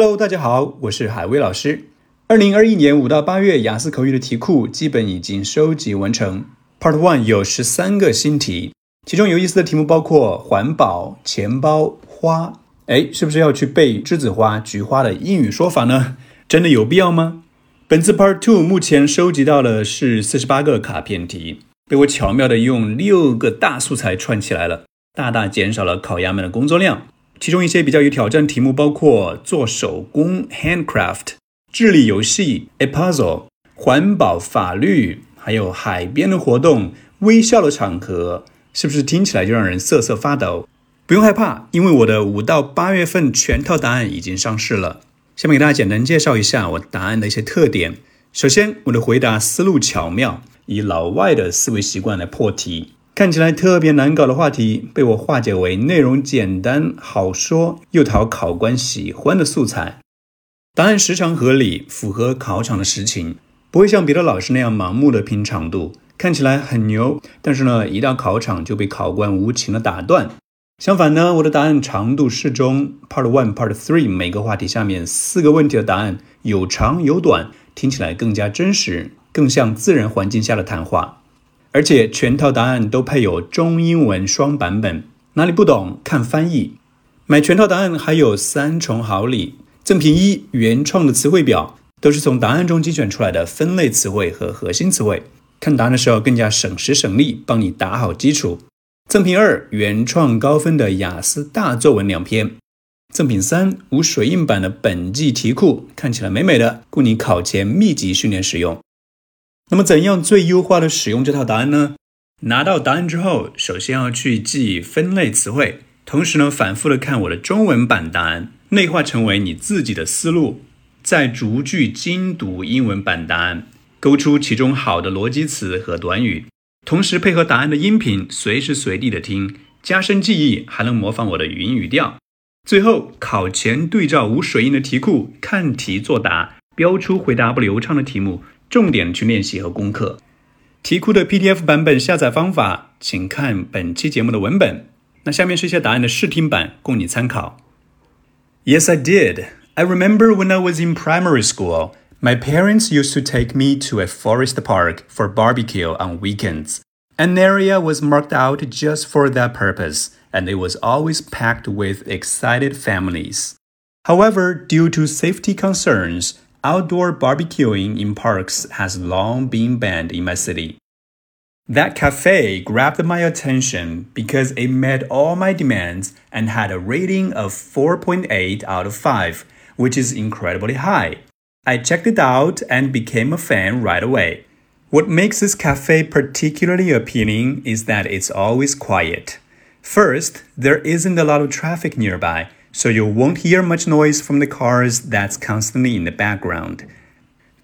Hello，大家好，我是海威老师。二零二一年五到八月雅思口语的题库基本已经收集完成。Part One 有十三个新题，其中有意思的题目包括环保、钱包、花。哎，是不是要去背栀子花、菊花的英语说法呢？真的有必要吗？本次 Part Two 目前收集到的是四十八个卡片题，被我巧妙的用六个大素材串起来了，大大减少了烤鸭们的工作量。其中一些比较有挑战题目包括做手工 （handcraft）、智力游戏 （a puzzle）、环保、法律，还有海边的活动、微笑的场合，是不是听起来就让人瑟瑟发抖？不用害怕，因为我的五到八月份全套答案已经上市了。下面给大家简单介绍一下我答案的一些特点。首先，我的回答思路巧妙，以老外的思维习惯来破题。看起来特别难搞的话题，被我化解为内容简单、好说又讨考官喜欢的素材。答案时长合理，符合考场的实情，不会像别的老师那样盲目的拼长度。看起来很牛，但是呢，一到考场就被考官无情的打断。相反呢，我的答案长度适中，Part One、Part Three 每个话题下面四个问题的答案有长有短，听起来更加真实，更像自然环境下的谈话。而且全套答案都配有中英文双版本，哪里不懂看翻译。买全套答案还有三重好礼：赠品一，原创的词汇表，都是从答案中精选出来的分类词汇和核心词汇，看答案的时候更加省时省力，帮你打好基础。赠品二，原创高分的雅思大作文两篇。赠品三，无水印版的本季题库，看起来美美的，供你考前密集训练使用。那么，怎样最优化的使用这套答案呢？拿到答案之后，首先要去记分类词汇，同时呢，反复的看我的中文版答案，内化成为你自己的思路，再逐句精读英文版答案，勾出其中好的逻辑词和短语，同时配合答案的音频，随时随地的听，加深记忆，还能模仿我的语音语调。最后，考前对照无水印的题库，看题作答，标出回答不流畅的题目。重点去练习和攻克。题库的 PDF 版本下载方法，请看本期节目的文本。那下面是一些答案的试听版，供你参考。Yes, I did. I remember when I was in primary school, my parents used to take me to a forest park for barbecue on weekends. An area was marked out just for that purpose, and it was always packed with excited families. However, due to safety concerns, outdoor barbecuing in parks has long been banned in my city. That cafe grabbed my attention because it met all my demands and had a rating of 4.8 out of 5, which is incredibly high. I checked it out and became a fan right away. What makes this cafe particularly appealing is that it's always quiet. First, there isn't a lot of traffic nearby, so you won't hear much noise from the cars that's constantly in the background.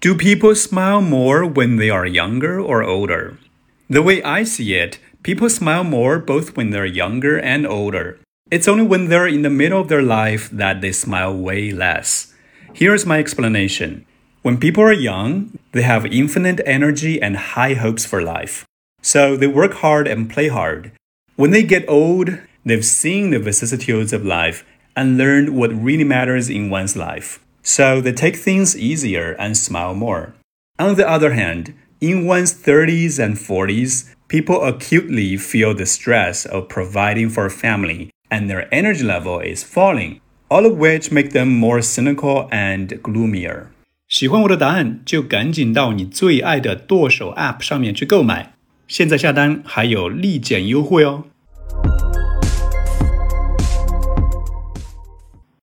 Do people smile more when they are younger or older? The way I see it, people smile more both when they're younger and older. It's only when they're in the middle of their life that they smile way less. Here's my explanation. When people are young, they have infinite energy and high hopes for life. So they work hard and play hard. When they get old, they've seen the vicissitudes of life and learn what really matters in one's life. So they take things easier and smile more. On the other hand, in one's 30s and 40s, people acutely feel the stress of providing for a family and their energy level is falling, all of which make them more cynical and gloomier. 喜欢我的答案，就赶紧到你最爱的剁手 App 上面去购买，现在下单还有立减优惠哦。